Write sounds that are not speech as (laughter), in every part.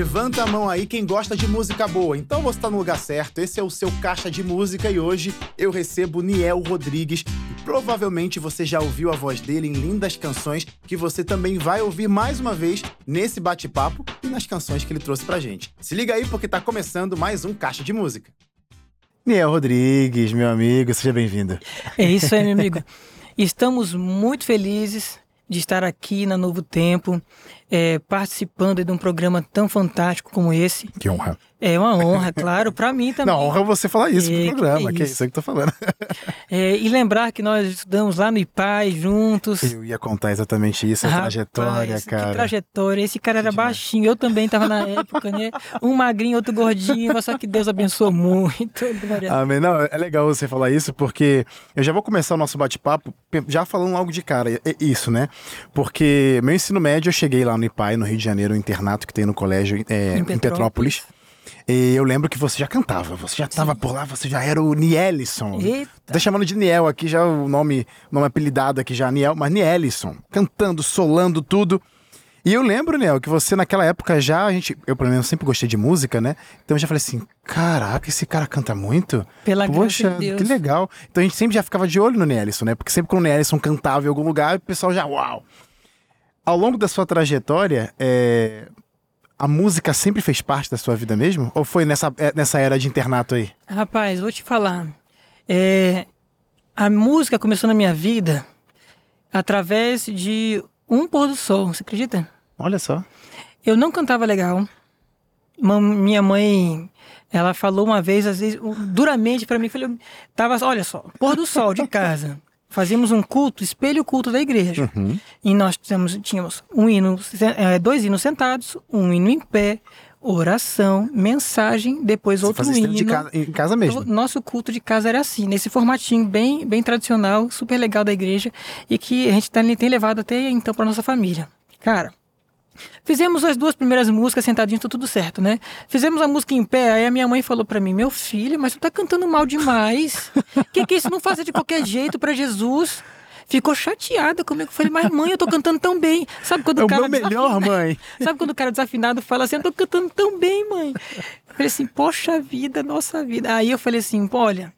Levanta a mão aí quem gosta de música boa. Então você tá no lugar certo. Esse é o seu caixa de música e hoje eu recebo Niel Rodrigues. E provavelmente você já ouviu a voz dele em lindas canções que você também vai ouvir mais uma vez nesse bate-papo e nas canções que ele trouxe pra gente. Se liga aí porque tá começando mais um caixa de música. Niel Rodrigues, meu amigo, seja bem-vindo. É isso aí, meu amigo. (laughs) Estamos muito felizes de estar aqui na Novo Tempo é, participando de um programa tão fantástico como esse. Que honra. É uma honra, claro, para mim (laughs) também. Não, honra você falar isso é, no programa, que, que é isso que eu tô falando. É, e lembrar que nós estudamos lá no IPAI juntos. Eu ia contar exatamente isso, a Rapaz, trajetória, cara. Que trajetória. Esse cara era baixinho, eu também tava na época, né? Um magrinho, outro gordinho, mas só que Deus abençoou muito. (laughs) Amém. Não, é legal você falar isso, porque eu já vou começar o nosso bate-papo já falando algo de cara. É isso, né? Porque meu ensino médio eu cheguei lá no IPAI, no Rio de Janeiro, o internato que tem no colégio é, em Petrópolis. Em Petrópolis. E eu lembro que você já cantava, você já estava por lá, você já era o Nielison. Eita. Tá chamando de Niel aqui, já o nome, nome apelidado aqui já, Niel, mas Nielison. Cantando, solando tudo. E eu lembro, Niel, que você naquela época já, a gente, eu pelo menos sempre gostei de música, né? Então eu já falei assim, caraca, esse cara canta muito. Pela Poxa, de que legal. Então a gente sempre já ficava de olho no Nielson, né? Porque sempre quando o Nielson cantava em algum lugar, o pessoal já, uau. Ao longo da sua trajetória, é, a música sempre fez parte da sua vida mesmo? Ou foi nessa, é, nessa era de internato aí? Rapaz, vou te falar. É, a música começou na minha vida através de um pôr do sol, você acredita? Olha só. Eu não cantava legal. Minha mãe, ela falou uma vez, às vezes, duramente para mim, falou, tava, olha só, pôr do sol de casa fazíamos um culto, espelho culto da igreja. Uhum. E nós tínhamos, tínhamos um hino, é, dois hinos sentados, um hino em pé, oração, mensagem, depois Você outro hino. De casa, em casa mesmo. Nosso culto de casa era assim, nesse formatinho bem, bem tradicional, super legal da igreja e que a gente tem levado até então para nossa família. Cara, Fizemos as duas primeiras músicas sentadinhos, tá tudo certo, né? Fizemos a música em pé, aí a minha mãe falou para mim: Meu filho, mas tu tá cantando mal demais. que que é isso? Não faça de qualquer jeito para Jesus. Ficou chateada comigo. Falei, mas mãe, eu tô cantando tão bem. Sabe quando é o cara. É o meu melhor, mãe. (laughs) Sabe quando o cara desafinado fala assim, eu tô cantando tão bem, mãe. Eu falei assim, poxa vida, nossa vida. Aí eu falei assim, olha,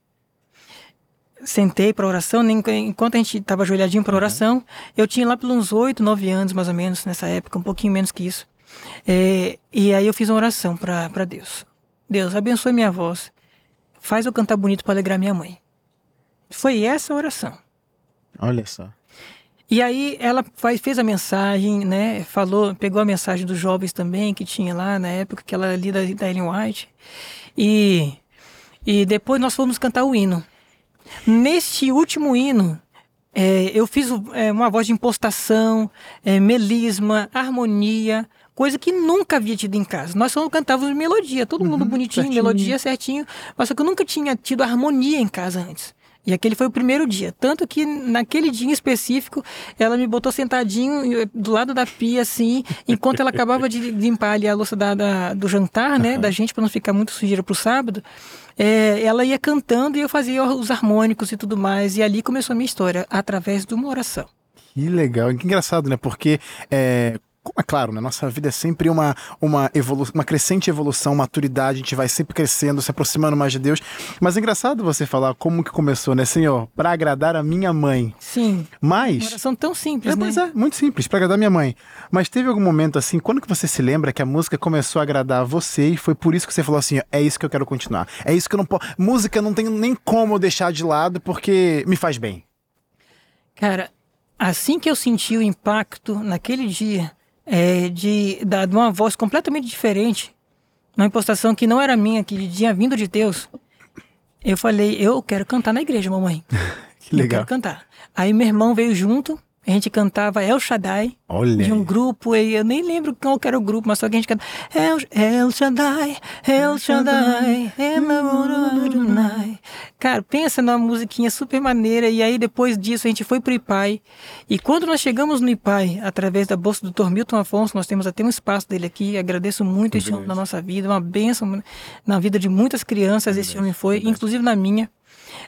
sentei para oração, enquanto a gente estava ajoelhadinho para oração, uhum. eu tinha lá pelos oito, nove anos mais ou menos nessa época, um pouquinho menos que isso. É, e aí eu fiz uma oração para Deus. Deus, abençoe minha voz. Faz eu cantar bonito para alegrar minha mãe. Foi essa a oração. Olha só. E aí ela faz, fez a mensagem, né? Falou, pegou a mensagem dos jovens também que tinha lá na época que ela ali da, da Ellen White. E, e depois nós fomos cantar o hino. Neste último hino, é, eu fiz é, uma voz de impostação, é, melisma, harmonia, coisa que nunca havia tido em casa. Nós só cantávamos melodia, todo mundo uhum, bonitinho, certinho. melodia certinho, mas só que eu nunca tinha tido harmonia em casa antes. E aquele foi o primeiro dia. Tanto que naquele dia em específico, ela me botou sentadinho eh, do lado da pia, assim, enquanto ela acabava de (laughs) limpar ali a louça da, da do jantar, né, uhum. da gente, para não ficar muito sujeira pro sábado. É, ela ia cantando e eu fazia os harmônicos e tudo mais. E ali começou a minha história, através de uma oração. Que legal, que engraçado, né? Porque é, como é claro, né? Nossa vida é sempre uma, uma, evolu uma crescente evolução, maturidade, a gente vai sempre crescendo, se aproximando mais de Deus. Mas é engraçado você falar como que começou, né, Senhor? Para agradar a minha mãe. Sim. Mas. Uma oração tão simples, é, né? Mas é, muito simples, para agradar a minha mãe. Mas teve algum momento assim, quando que você se lembra que a música começou a agradar você e foi por isso que você falou assim: é isso que eu quero continuar. É isso que eu não posso. Música não tem nem como deixar de lado porque me faz bem. Cara, assim que eu senti o impacto naquele dia é, de, da, de uma voz completamente diferente, uma impostação que não era minha, que tinha vindo de Deus. Eu falei, eu quero cantar na igreja, mamãe. (laughs) que legal. Eu quero cantar. Aí meu irmão veio junto, a gente cantava El Shaddai, Olha. de um grupo, eu nem lembro qual era o grupo, mas só que a gente cantava El, El Shaddai, El Shaddai, El Cara, pensa numa musiquinha super maneira, e aí depois disso a gente foi pro IPAI, e quando nós chegamos no IPAI, através da bolsa do Dr. Milton Afonso, nós temos até um espaço dele aqui, agradeço muito esse homem na nossa vida, uma bênção na vida de muitas crianças, esse homem foi, inclusive na minha.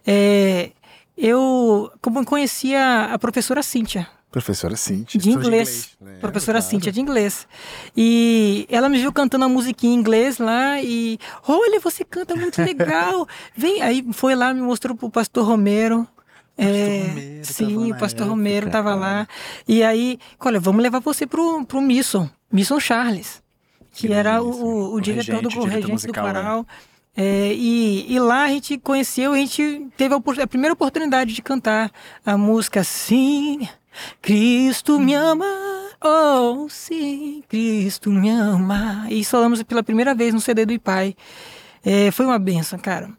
É, eu como conhecia a professora Cíntia, Professora Cíntia. De inglês. De inglês. Professora claro. Cíntia de inglês. E ela me viu cantando uma musiquinha em inglês lá e. Olha, você canta muito legal. (laughs) Vem. Aí foi lá, me mostrou pro pastor Romero. É, Romero sim, o pastor Romero estava lá. E aí, olha, vamos levar você pro, pro Misson, Misson Charles, que, que era o, o, o, diretor regente, do regente musical, do coral. Né? É, e, e, lá a gente conheceu, a gente teve a, a, primeira oportunidade de cantar a música Sim, Cristo me ama, oh sim, Cristo me ama. E falamos pela primeira vez no CD do Ipai. É, foi uma benção, cara.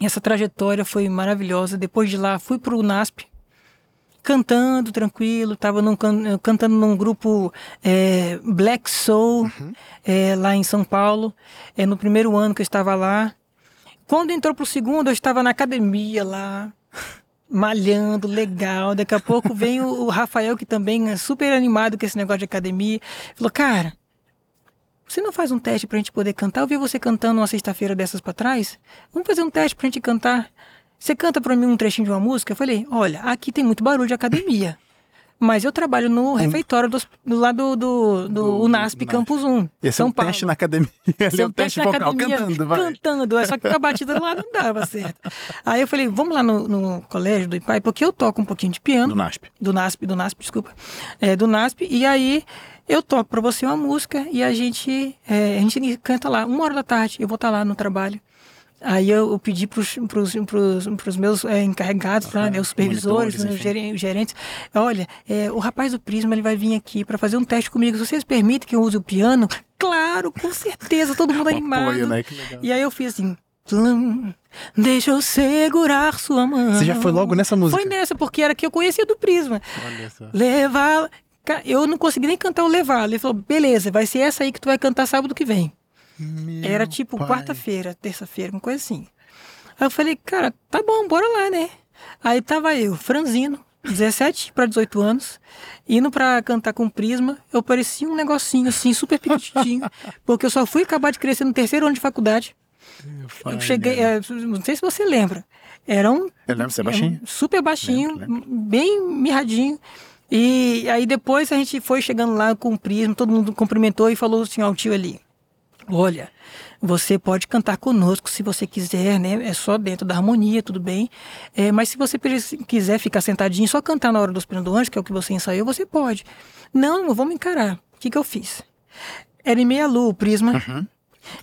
Essa trajetória foi maravilhosa. Depois de lá, fui para o NASP, cantando tranquilo, estava num, cantando num grupo é, Black Soul uhum. é, lá em São Paulo, é, no primeiro ano que eu estava lá. Quando entrou para o segundo, eu estava na academia lá, (laughs) malhando, legal. Daqui a pouco vem o, o Rafael, que também é super animado com esse negócio de academia, falou, cara, você não faz um teste para a gente poder cantar? Eu vi você cantando uma sexta-feira dessas para trás. Vamos fazer um teste para a gente cantar. Você canta para mim um trechinho de uma música? Eu falei, olha, aqui tem muito barulho de academia. Mas eu trabalho no refeitório do, do lado do, do, do UNASP Campus 1. Esse São é um teste na academia. (laughs) Esse é um teste, teste vocal, academia, cantando, vai. Cantando, é só que a batida lá não dava certo. Aí eu falei, vamos lá no, no, colégio do IPAI, porque eu toco um pouquinho de piano. Do NASP. Do NASP, do NASP, desculpa. É, do NASP, e aí eu toco para você uma música e a gente, é, a gente canta lá, uma hora da tarde, eu vou estar tá lá no trabalho. Aí eu, eu pedi para os meus é, encarregados, uhum. né, os supervisores, os gerentes, olha, é, o rapaz do Prisma ele vai vir aqui para fazer um teste comigo. Se vocês permitem que eu use o piano, claro, com certeza, todo mundo (laughs) animado. Apoio, né? E aí eu fiz assim, Deixa eu segurar sua mão. Você já foi logo nessa música? Foi nessa, porque era que eu conhecia do Prisma. Levar. Eu não consegui nem cantar o Levar. Ele falou: beleza, vai ser essa aí que tu vai cantar sábado que vem. Meu Era tipo quarta-feira, terça-feira, uma coisa assim. Aí eu falei, cara, tá bom, bora lá, né? Aí tava eu, franzino, 17 para 18 anos, indo para cantar com Prisma. Eu parecia um negocinho assim, super pequitinho, (laughs) porque eu só fui acabar de crescer no terceiro ano de faculdade. Eu cheguei, é, não sei se você lembra. Era um. Eu lembro, você é baixinho? super baixinho, lembro, lembro. bem mirradinho. E aí depois a gente foi chegando lá com o Prisma, todo mundo cumprimentou e falou assim ao tio ali. Olha, você pode cantar conosco se você quiser, né? É só dentro da harmonia, tudo bem. É, mas se você quiser ficar sentadinho só cantar na hora dos Anjo, que é o que você ensaiou, você pode. Não, vamos encarar. O que, que eu fiz? Era em meia lua o prisma. Uhum.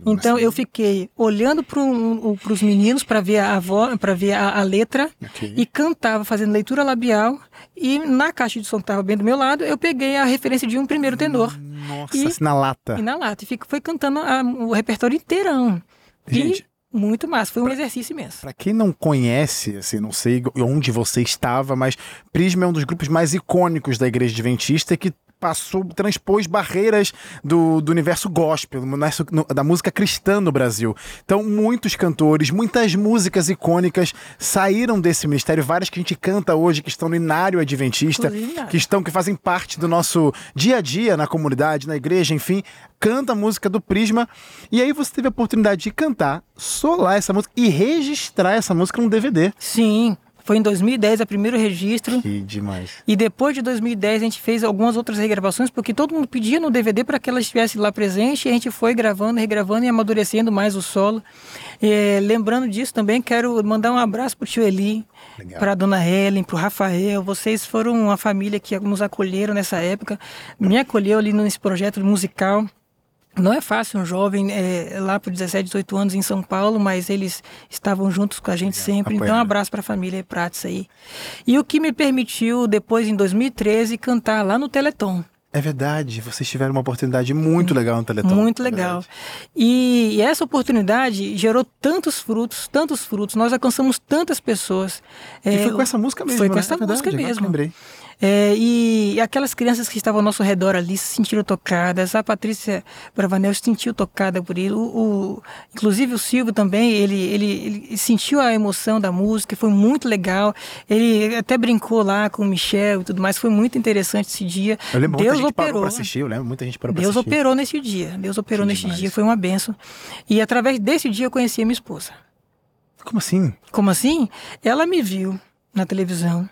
Então eu fiquei olhando para os meninos para ver a para ver a, a letra okay. e cantava fazendo leitura labial e na caixa de som que estava bem do meu lado eu peguei a referência de um primeiro tenor. Nossa, e, na lata. E na lata e fico, foi cantando a, o repertório inteirão. Gente, e muito massa, foi um pra, exercício imenso. Para quem não conhece, assim, não sei onde você estava, mas Prisma é um dos grupos mais icônicos da Igreja Adventista que passou, transpôs barreiras do, do universo gospel, da música cristã no Brasil. Então, muitos cantores, muitas músicas icônicas saíram desse ministério, várias que a gente canta hoje, que estão no inário adventista, que estão, que fazem parte do nosso dia a dia na comunidade, na igreja, enfim, canta a música do Prisma. E aí você teve a oportunidade de cantar, solar essa música e registrar essa música num DVD. Sim. Foi em 2010 o primeiro registro. Que demais. E depois de 2010 a gente fez algumas outras regravações, porque todo mundo pedia no DVD para que ela estivesse lá presente, e a gente foi gravando, regravando e amadurecendo mais o solo. E, lembrando disso também, quero mandar um abraço para o tio Eli, para a dona Helen, para o Rafael. Vocês foram uma família que nos acolheram nessa época, me acolheu ali nesse projeto musical. Não é fácil um jovem é, lá por 17, 18 anos em São Paulo, mas eles estavam juntos com a gente sempre. Então, um abraço para a família Prates aí. E o que me permitiu, depois, em 2013, cantar lá no Teleton. É verdade, vocês tiveram uma oportunidade muito legal no Teleton. Muito legal. E, e, essa oportunidade gerou tantos frutos, tantos frutos. Nós alcançamos tantas pessoas. E é, foi com essa música mesmo, Foi com né? essa é música verdade, mesmo. Lembrei. É, e aquelas crianças que estavam ao nosso redor ali se sentiram tocadas. A Patrícia Bravanel se sentiu tocada por ele. O, o, inclusive o Silvio também, ele, ele, ele, sentiu a emoção da música, foi muito legal. Ele até brincou lá com o Michel e tudo mais. Foi muito interessante esse dia. Eu lembro Deus muita gente operou. para assistir, eu lembro muita gente parou Deus assistir. operou nesse dia. Deus operou que nesse demais. dia, foi uma benção. E através desse dia eu conheci a minha esposa. Como assim? Como assim? Ela me viu na televisão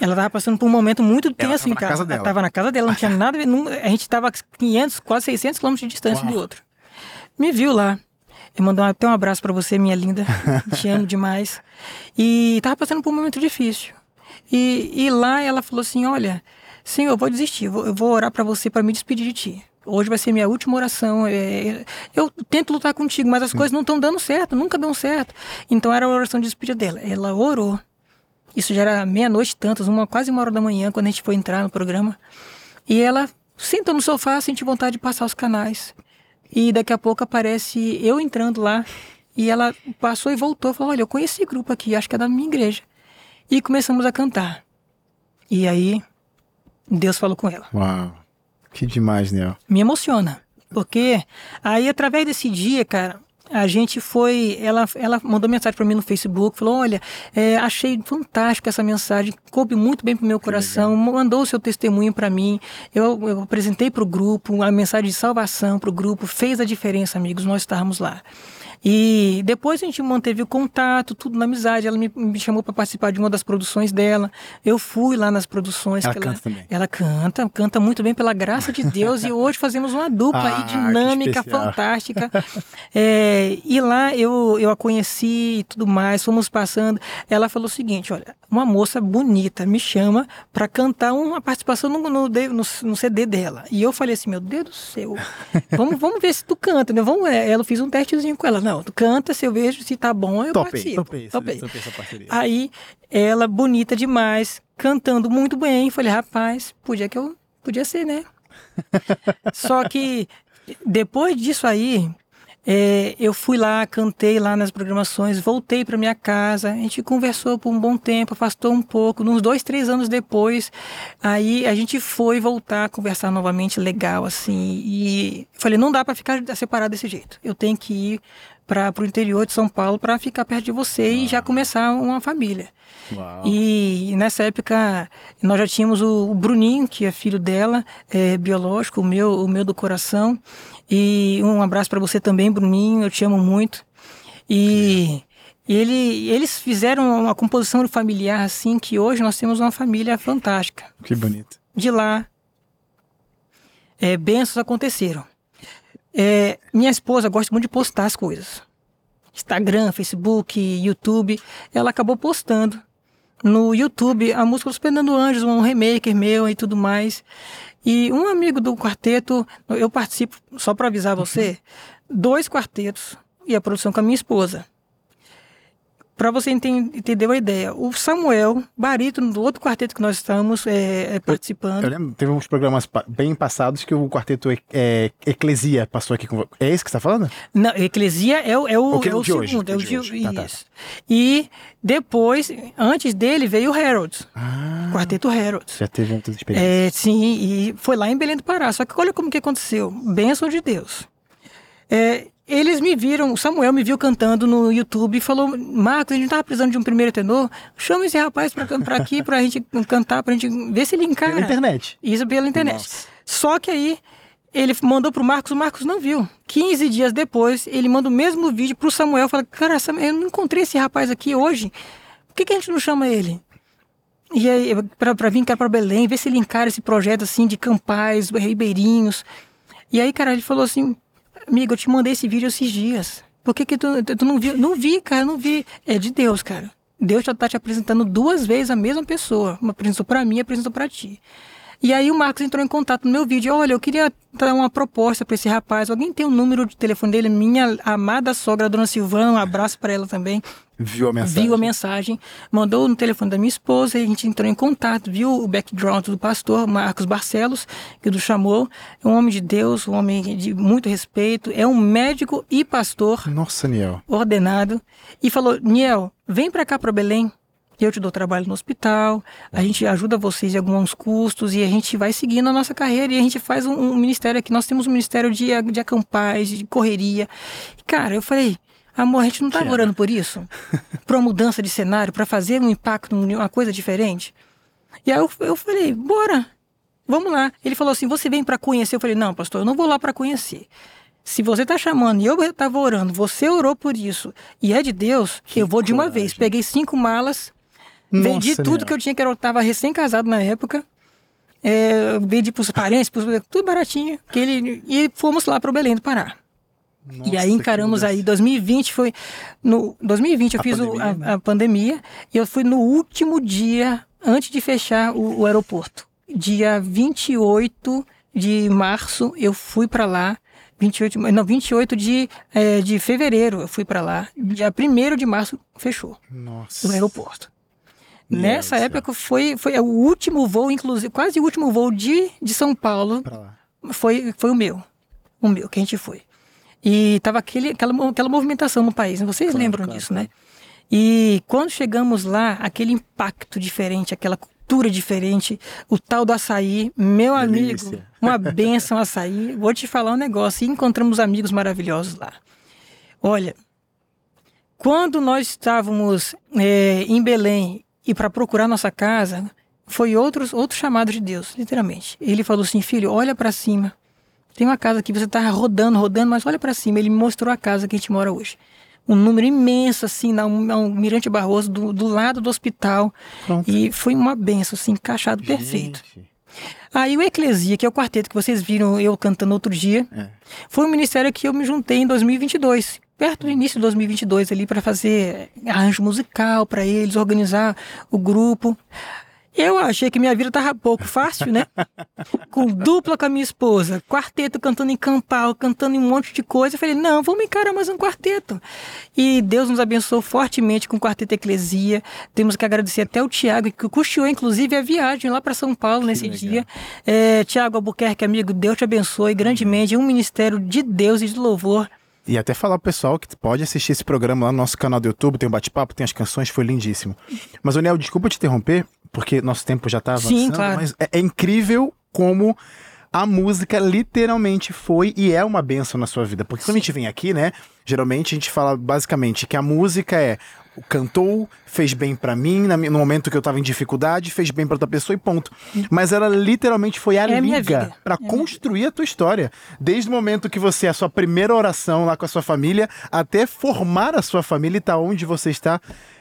Ela tava passando por um momento muito tenso em casa. Ela tava na casa dela, não tinha nada a ver. a gente tava a 500, quase 600 quilômetros de distância Uau. do outro. Me viu lá. Eu mandou até um abraço pra você, minha linda. (laughs) Te amo demais. E tava passando por um momento difícil. E, e lá ela falou assim: Olha, Senhor, eu vou desistir. Eu vou, eu vou orar pra você pra me despedir de ti. Hoje vai ser minha última oração. é, eu tento lutar contigo, mas as coisas não estão dando certo, nunca dão certo. Então era a oração de despedida dela. Ela orou. Isso já era meia-noite, tantas, uma, quase uma hora da manhã, quando a gente foi entrar no programa. E ela sentou no sofá, sentiu vontade de passar os canais. E daqui a pouco aparece eu entrando lá. E ela passou e voltou. Falou: Olha, eu conheci esse grupo aqui, acho que é da minha igreja. E começamos a cantar. E aí, Deus falou com ela. Uau. Que demais, Nel. Me emociona. Porque aí, através desse dia, cara, a gente foi. Ela, ela mandou mensagem para mim no Facebook, falou: Olha, é, achei fantástico essa mensagem, coube muito bem pro meu coração, mandou o seu testemunho para mim. Eu, eu apresentei pro grupo, a mensagem de salvação pro grupo, fez a diferença, amigos, nós estávamos lá. E depois a gente manteve o contato, tudo na amizade. Ela me, me chamou para participar de uma das produções dela. Eu fui lá nas produções. Ela que canta também. Ela canta, canta muito bem pela graça de Deus. e hoje fazemos uma dupla Ah, aí dinâmica, fantástica. É, e lá eu, eu a conheci e tudo mais, fomos passando. Ela falou o seguinte: olha, uma moça bonita me chama para cantar uma participação no, no, no, no CD dela. E eu falei assim: meu Deus do céu, vamos, vamos ver se tu canta, né? Vamos, é, ela eu fiz um testezinho com ela. Não, tu canta, se eu vejo se tá bom, eu Topei, participo. topei, Topei. topei essa parceria. Aí, ela, bonita demais, cantando muito bem. Falei, rapaz, podia que eu. Podia ser, né? (laughs) Só que depois disso aí, é, eu fui lá, cantei lá nas programações, voltei para minha casa, a gente conversou por um bom tempo, afastou um pouco, uns dois, três anos depois, aí a gente foi voltar a conversar novamente, legal, assim, e falei, não dá para ficar separado desse jeito, eu tenho que ir para o interior de São Paulo para ficar perto de você e já começar uma família. Uau. E nessa época nós já tínhamos o, o Bruninho, que é filho dela, é, biológico, o meu, o meu do coração. E um abraço para você também, Bruninho, eu te amo muito. E ele, eles fizeram uma composição familiar assim que hoje nós temos uma família fantástica. Que bonito. De lá, é, bênçãos aconteceram. É, minha esposa gosta muito de postar as coisas. Instagram, Facebook, YouTube. Ela acabou postando no YouTube a música dos Fernando Anjos, um remaker meu e tudo mais. E um amigo do quarteto, eu participo, só para avisar você, dois quartetos e a produção com a minha esposa. Para você enten- entender a ideia, o Samuel, barítono do outro quarteto que nós estamos é, é, participando. Eu lembro, teve uns programas bem passados que o quarteto é, Eclesia passou aqui com É esse que você tá falando? Não, Eclesia é o, é o, O é é o o de hoje, segundo, é o de hoje. Tá, tá. isso. E depois, antes dele, veio o Harold, Ah, quarteto Harold. já teve muitas experiências. É, sim, e foi lá em Belém do Pará. Só que olha como que aconteceu. Bênção de Deus. É, eles me viram, o Samuel me viu cantando no YouTube e falou: Marcos, a gente tava precisando de um primeiro tenor. Chama esse rapaz pra, pra aqui pra gente cantar, pra gente ver se ele encara. Pela internet. Isso pela internet. Nossa. Só que aí ele mandou pro Marcos, o Marcos não viu. 15 dias depois, ele manda o mesmo vídeo pro Samuel. Fala: Cara, Samuel, eu não encontrei esse rapaz aqui hoje. Por que, que a gente não chama ele? E aí, pra, pra vir cá pra Belém, ver se ele encara esse projeto assim de campais, ribeirinhos. E aí, cara, ele falou assim: Amigo, eu te mandei esse vídeo esses dias. Por que, que tu, tu não viu? Não vi, cara, não vi. É de Deus, cara. Deus já tá te apresentando duas vezes a mesma pessoa. Uma apresentou pra mim e apresentou pra ti. E aí o Marcos entrou em contato no meu vídeo. Olha, eu queria dar uma proposta pra esse rapaz. Alguém tem o número de telefone dele? Minha amada sogra, dona Silvana, um abraço pra ela também Viu a mensagem. viu a mensagem, mandou no telefone da minha esposa e a gente entrou em contato, viu o background do pastor Marcos Barcelos, que o chamou, é um homem de Deus, um homem de muito respeito, é um médico e pastor Nossa, Niel. ordenado, e falou, Niel, vem para cá para Belém, eu te dou trabalho no hospital, a gente ajuda vocês em alguns custos e a gente vai seguindo a nossa carreira e a gente faz um, um ministério aqui. Nós temos um ministério de, de acampais, de correria. E, cara, eu falei, amor, a gente não tá Quero. orando por isso? (laughs) Por uma mudança de cenário, para fazer um impacto, uma coisa diferente? E aí eu, eu falei, bora, vamos lá. Ele falou assim, você vem para conhecer? Eu falei, não, pastor, eu não vou lá para conhecer. Se você tá chamando e eu estava orando, você orou por isso e é de Deus, eu vou de uma coragem. vez. Peguei cinco malas, Vendi tudo que eu tinha, que eu estava recém-casado na época. É, vendi para os parentes, pros, tudo baratinho. Que ele, e fomos lá para o Belém do Pará. Nossa, e aí encaramos aí, 2020 foi. No 2020 eu a fiz pandemia, o, a, né? a, pandemia e eu fui no último dia, antes de fechar o, o aeroporto. Dia 28 de março, eu fui para lá. 28, não, 28 de, é, de fevereiro eu fui para lá. Dia 1 de março fechou Nossa. o aeroporto. Nessa época foi, foi o último voo, inclusive, quase o último voo de, de São Paulo. Foi, foi o meu. O meu, que a gente foi. E tava aquele, aquela, aquela movimentação no país, vocês claro, lembram claro, disso, né? E quando chegamos lá, aquele impacto diferente, aquela cultura diferente, o tal do açaí, meu Delícia. amigo, uma benção açaí. Vou te falar um negócio, e encontramos amigos maravilhosos lá. Olha, quando nós estávamos é, em Belém e para procurar nossa casa, foi outros, outro chamado de Deus, literalmente. Ele falou assim, filho, olha para cima, tem uma casa que você tá rodando, rodando, mas olha para cima. Ele me mostrou a casa que a gente mora hoje. Um número imenso, assim, na, um Mirante Barroso, do, do lado do hospital. Pronto. E foi uma benção, assim, encaixado gente. perfeito. Aí o Eclesia, que é o quarteto que vocês viram eu cantando outro dia, é. foi um ministério que eu me juntei em 2022, perto do início de 2022 ali para fazer arranjo musical para eles, organizar o grupo. Eu achei que minha vida tava pouco fácil, né? (laughs) com dupla com a minha esposa, quarteto cantando em campal, cantando em um monte de coisa. Eu falei, não, vamos encarar mais um quarteto. E Deus nos abençoou fortemente com o Quarteto Eclesia. Temos que agradecer até o Tiago, que custeou, inclusive, a viagem lá para São Paulo nesse dia. É, Tiago Albuquerque, amigo, Deus te abençoe grandemente. É um ministério de Deus e de louvor. E até falar pro pessoal que pode assistir esse programa lá no nosso canal do YouTube, tem um bate-papo, tem as canções, foi lindíssimo. Mas, Daniel, desculpa te interromper, porque nosso tempo já tá avançando, Sim, claro. mas é, é incrível como a música literalmente foi e é uma benção na sua vida. Porque quando a gente vem aqui, né, geralmente a gente fala basicamente que a música é cantou, fez bem para mim, no momento que eu tava em dificuldade, fez bem para outra pessoa e ponto. Mas ela literalmente foi a é liga para é construir a tua história. Desde o momento que você, a sua primeira oração lá com a sua família, até formar a sua família e tá onde você está.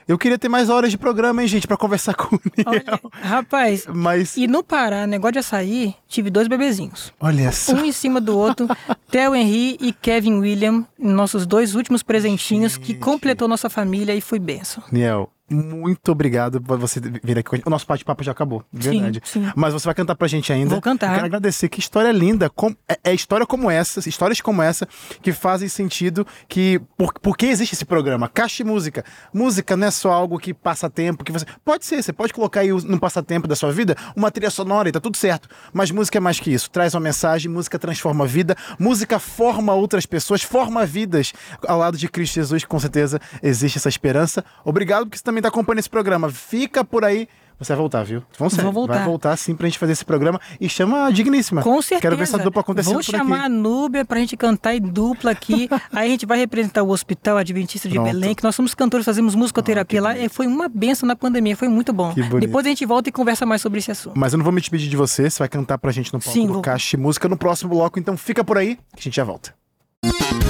Eu queria ter mais horas de programa, hein, gente, para conversar (laughs) com o Olha, rapaz, Mas... e no Pará, negócio de açaí, tive dois bebezinhos. Olha só. Um em cima do outro, Theo Henry e Kevin William, nossos dois últimos presentinhos gente. que completou nossa família e foi benção. Niel, muito obrigado por você vir aqui. O nosso bate-papo já acabou, de verdade. Sim. Mas você vai cantar pra gente ainda. Vou cantar. Eu quero agradecer. Que história linda. Com, é, é, história como essa, histórias como essa, que fazem sentido que. Por, por que existe esse programa? Caixa Música. Música não é só algo que passa tempo, que você. Pode ser, você pode colocar aí no passatempo da sua vida uma trilha sonora e tá tudo certo. Mas música é mais que isso. Traz uma mensagem, música transforma a vida, música forma outras pessoas, forma vidas. Ao lado de Cristo Jesus, com certeza existe essa esperança. Obrigado, porque você também está acompanhando esse programa. Fica por aí. Você vai voltar, viu? Vamos Vou voltar. Vai voltar sim pra gente fazer esse programa. E chama a Digníssima. Com certeza. Quero ver essa dupla acontecendo Vou chamar a Núbia pra gente cantar em dupla aqui. (laughs) Aí a gente vai representar o Hospital Adventista de Pronto. Belém, que nós somos cantores, fazemos musicoterapia ah, lá. E foi uma benção na pandemia, foi muito bom. Depois a gente volta e conversa mais sobre esse assunto. Mas eu não vou me despedir de você, você vai cantar pra gente no palco sim, do vou... Caixa Música no próximo bloco. Então fica por aí que a gente já volta. esperança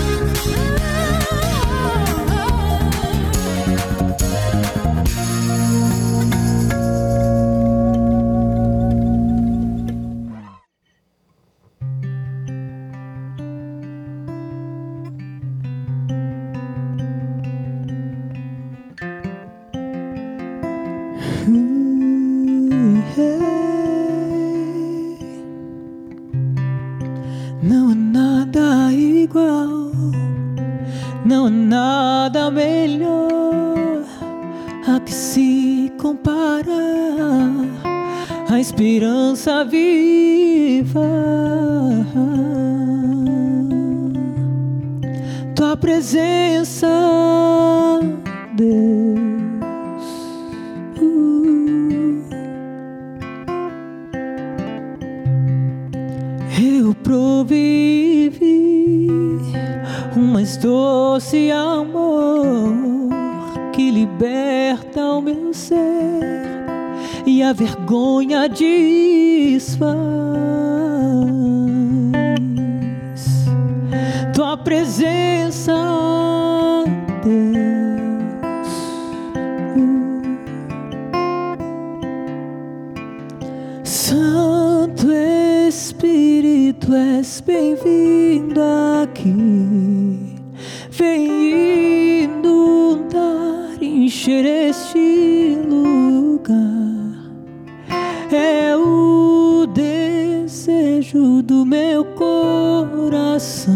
É o desejo do meu coração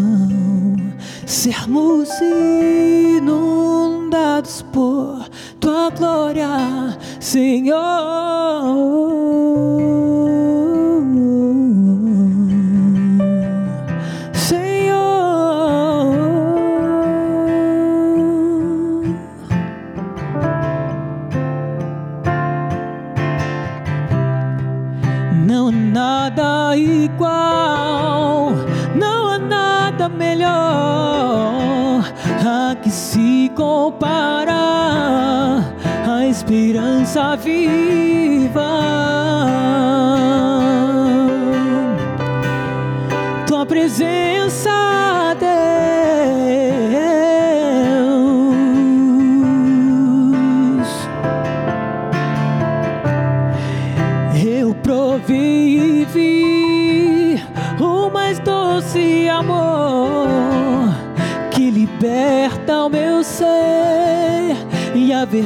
sermos inundados por tua glória, Senhor. Esperança viva.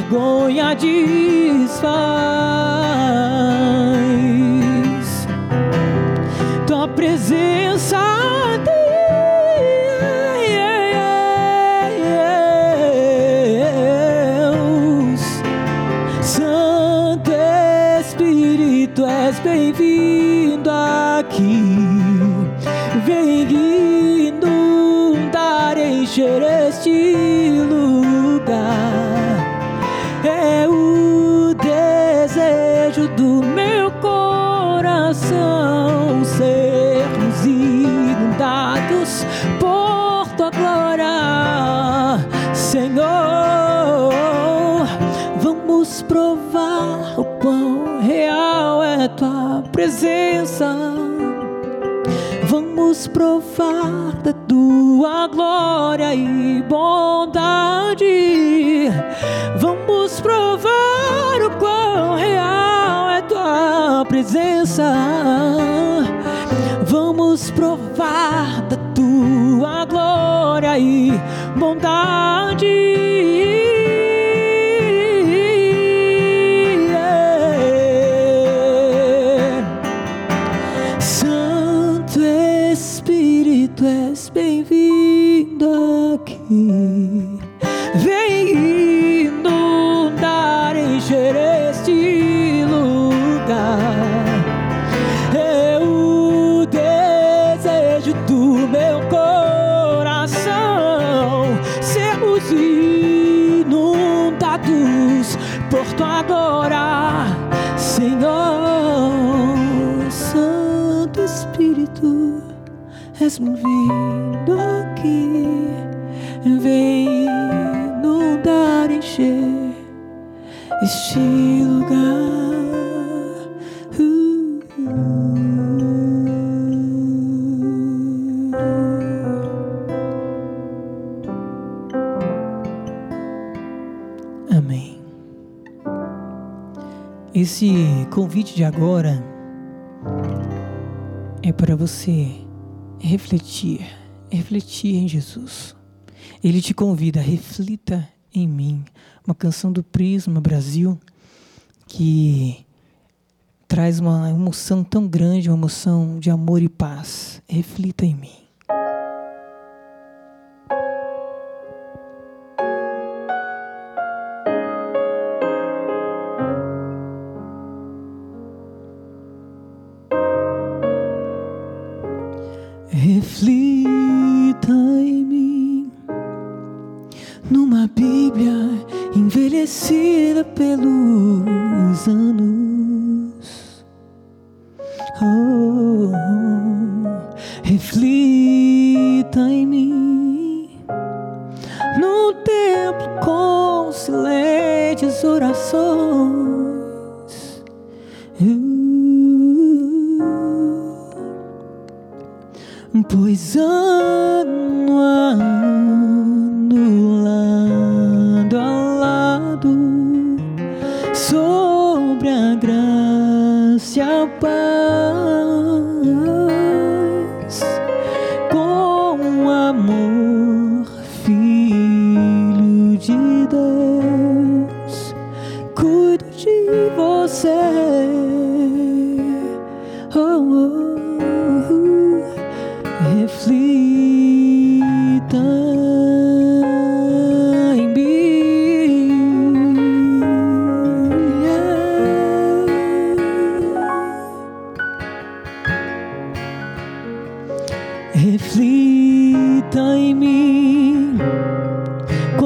Vergonha desfaz. Inundar, encher este lugar. O desejo do meu coração sermos inundados por tua glória, Senhor. Santo Espírito, és bem-vindo convite de agora é para você refletir, refletir em Jesus. Ele te convida, reflita em mim. Uma canção do Prisma Brasil que traz uma emoção tão grande, uma emoção de amor e paz. Reflita em mim. Reflita em mim. Numa Bíblia envelhecida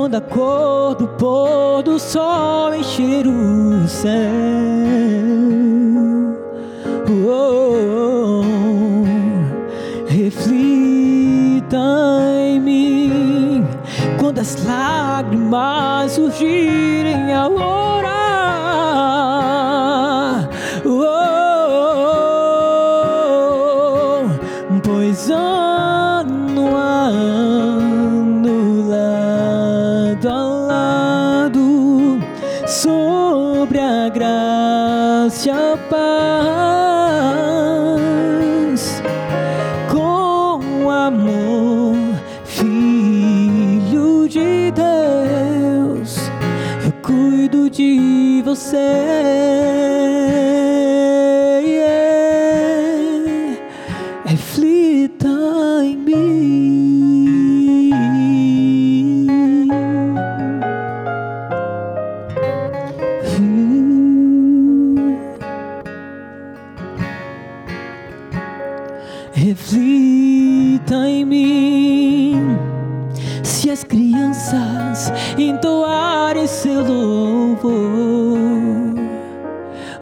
quando a cor do pôr do sol encher o céu. Oh, reflita em mim quando as lágrimas surgirem ao orar.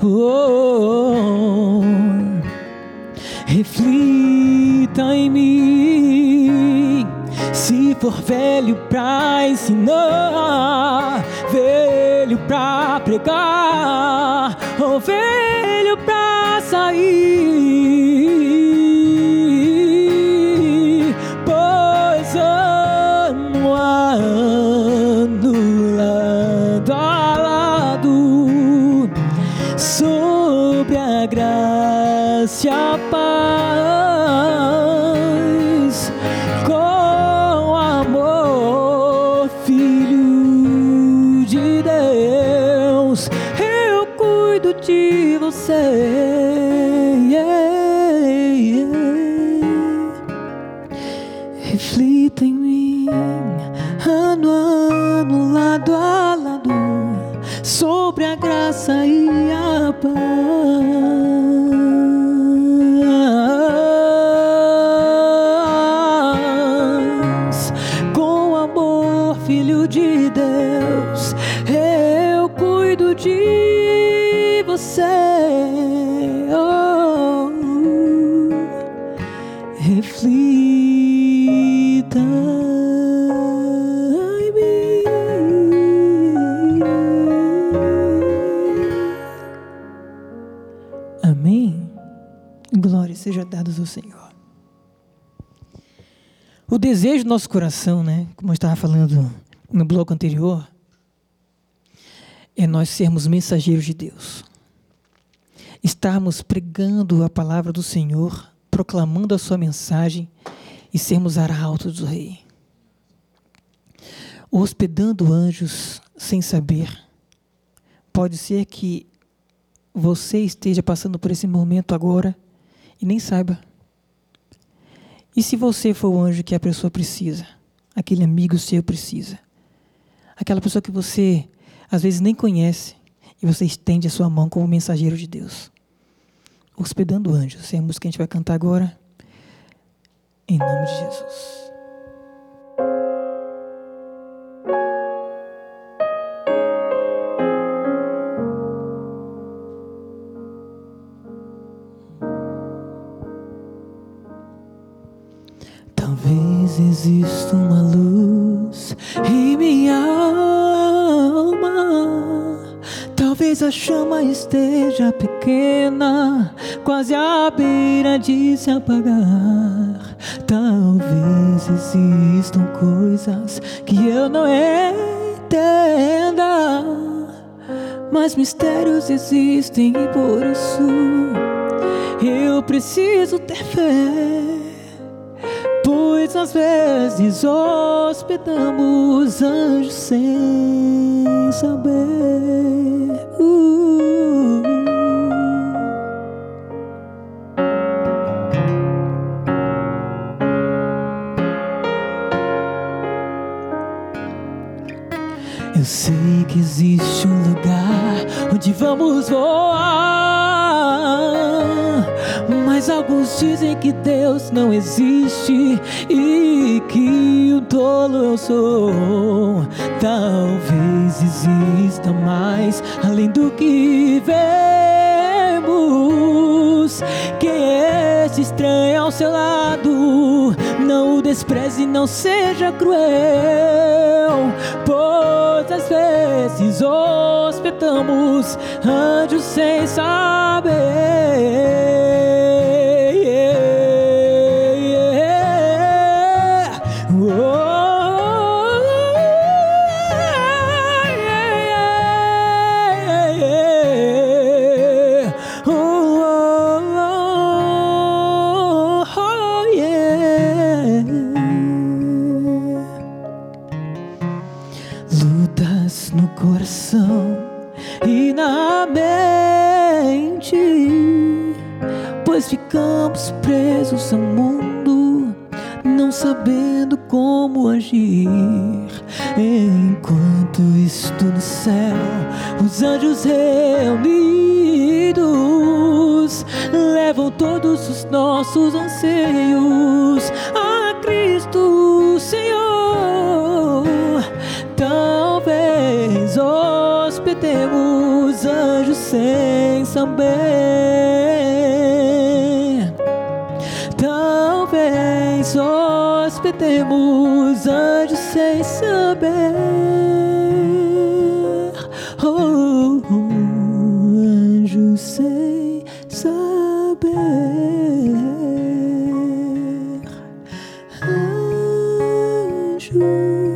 Oh, reflita em mim. Se for velho pra ensinar, velho pra pregar, ou velho pra sair, graça e a paz, com amor, Filho de Deus, eu cuido de você. Yeah, yeah. Reflita em mim, ano a ano, lado a lado, sobre a graça e seja dada ao Senhor. O desejo do nosso coração, né? Como eu estava falando no bloco anterior, é nós sermos mensageiros de Deus. Estarmos pregando a palavra do Senhor, proclamando a sua mensagem e sermos arautos do Rei. Hospedando anjos sem saber. Pode ser que você esteja passando por esse momento agora e nem saiba. E se você for o anjo que a pessoa precisa, aquele amigo seu precisa, aquela pessoa que você às vezes nem conhece e você estende a sua mão como mensageiro de Deus. Hospedando anjos, é a música que a gente vai cantar agora. Em nome de Jesus. Exista uma Talvez a chama esteja pequena, quase à beira de se apagar. Talvez existam coisas que eu não entenda, mas mistérios existem e por isso eu preciso ter fé. Muitas vezes hospedamos anjos sem saber. Uh. Eu sei que existe um lugar onde vamos voar. Mas alguns dizem que Deus não existe e que o tolo eu sou. Talvez exista mais além do que vemos. Quem é esse estranho ao seu lado? Não o despreze, não seja cruel. Pois às vezes hospedamos anjos sem saber. Ooh.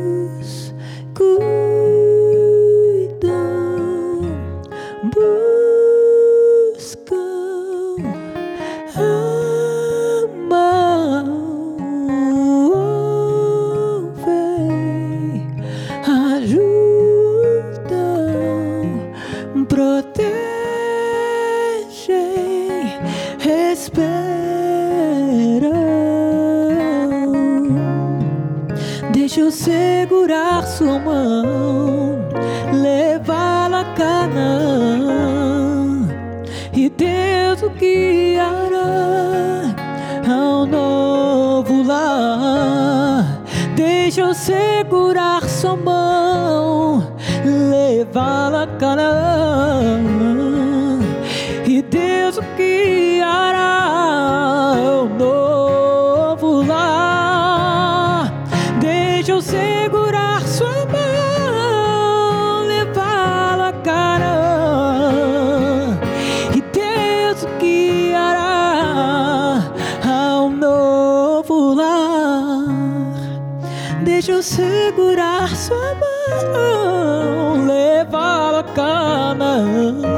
summer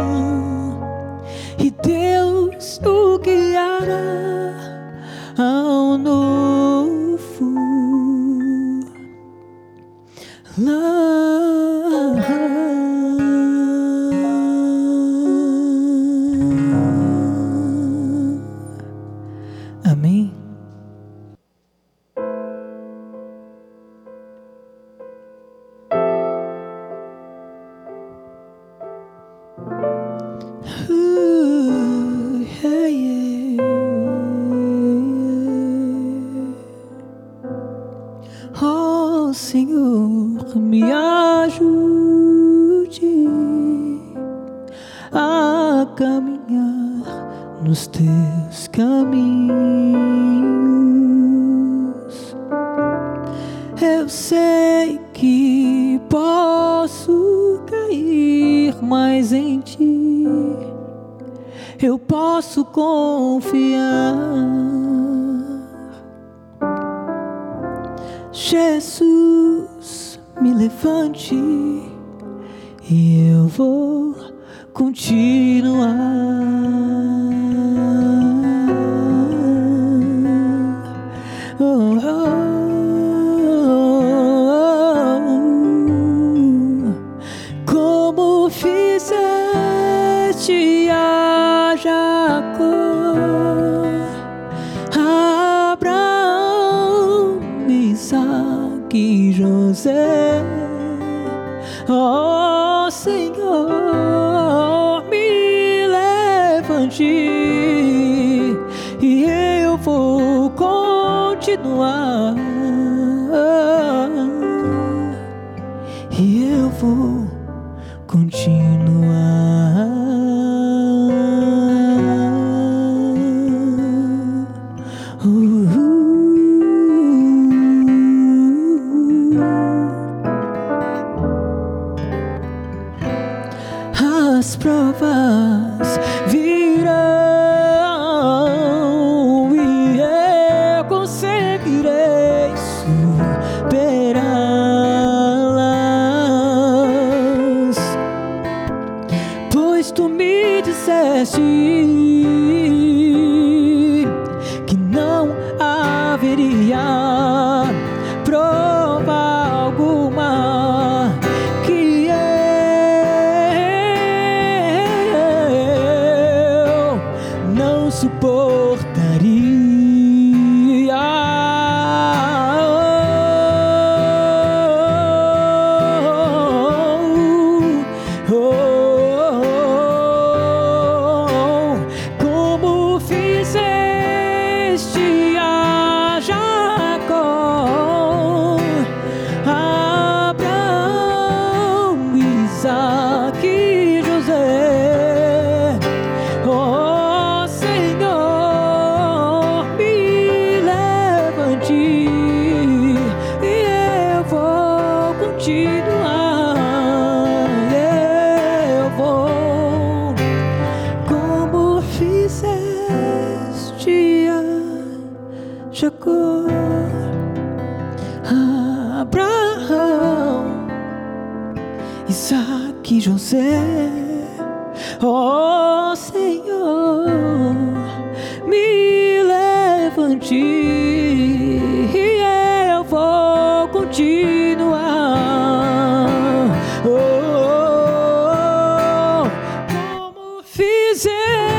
Jesus.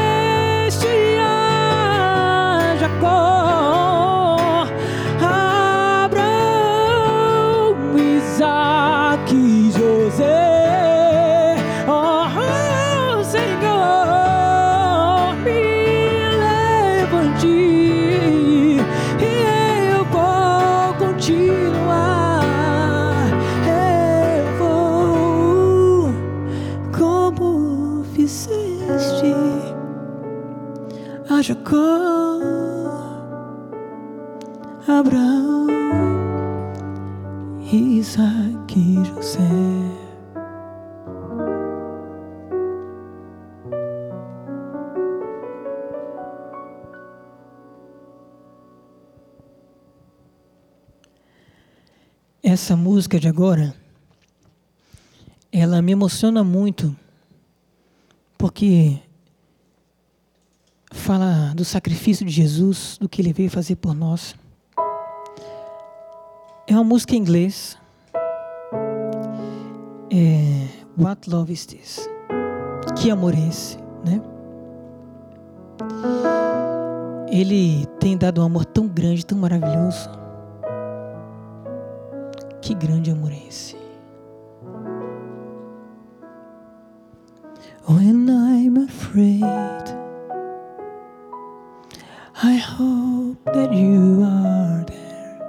Essa música de agora, ela me emociona muito, porque fala do sacrifício de Jesus, do que ele veio fazer por nós. É uma música em inglês. É, What love is this? Que amor é esse, né? Ele tem dado um amor tão grande, tão maravilhoso que grande amor é esse? When I'm afraid, I hope that you are there.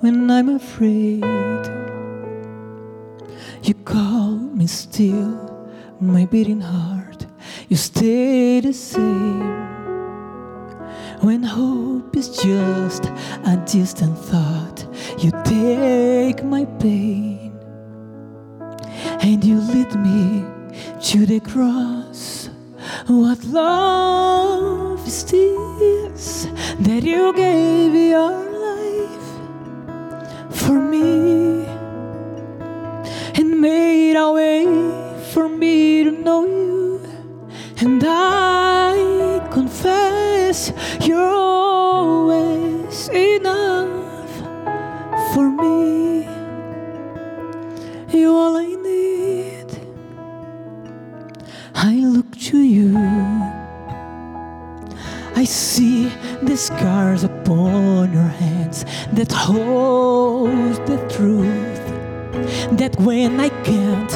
When I'm afraid, you call me still, my beating heart, you stay the same. When hope is just a distant thought, you take my pain and you lead me to the cross. What love is this that you gave your life for me and made a way for me to know you? And I scars upon your hands that hold the truth that when I can't,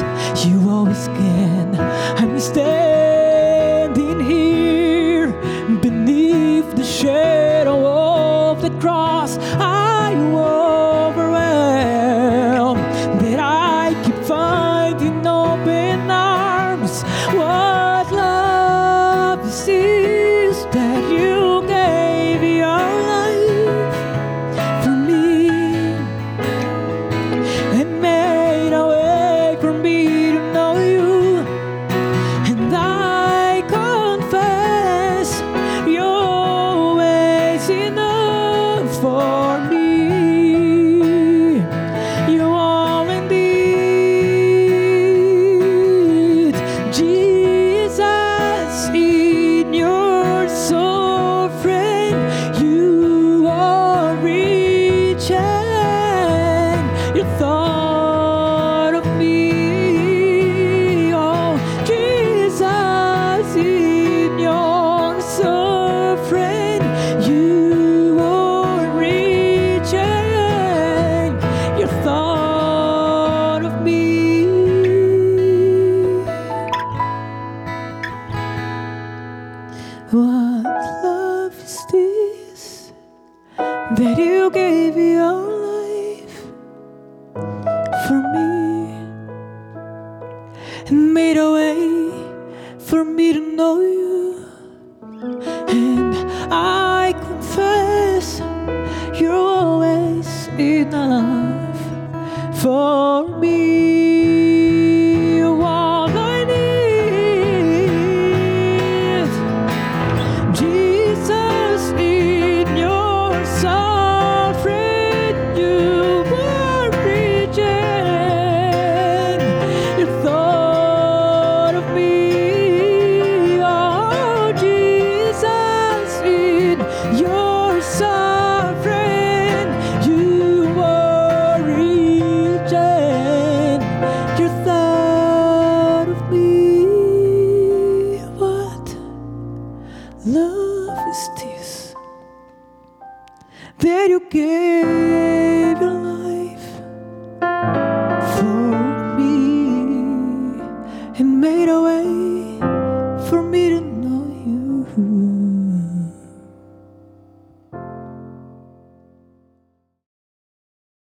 that you gave your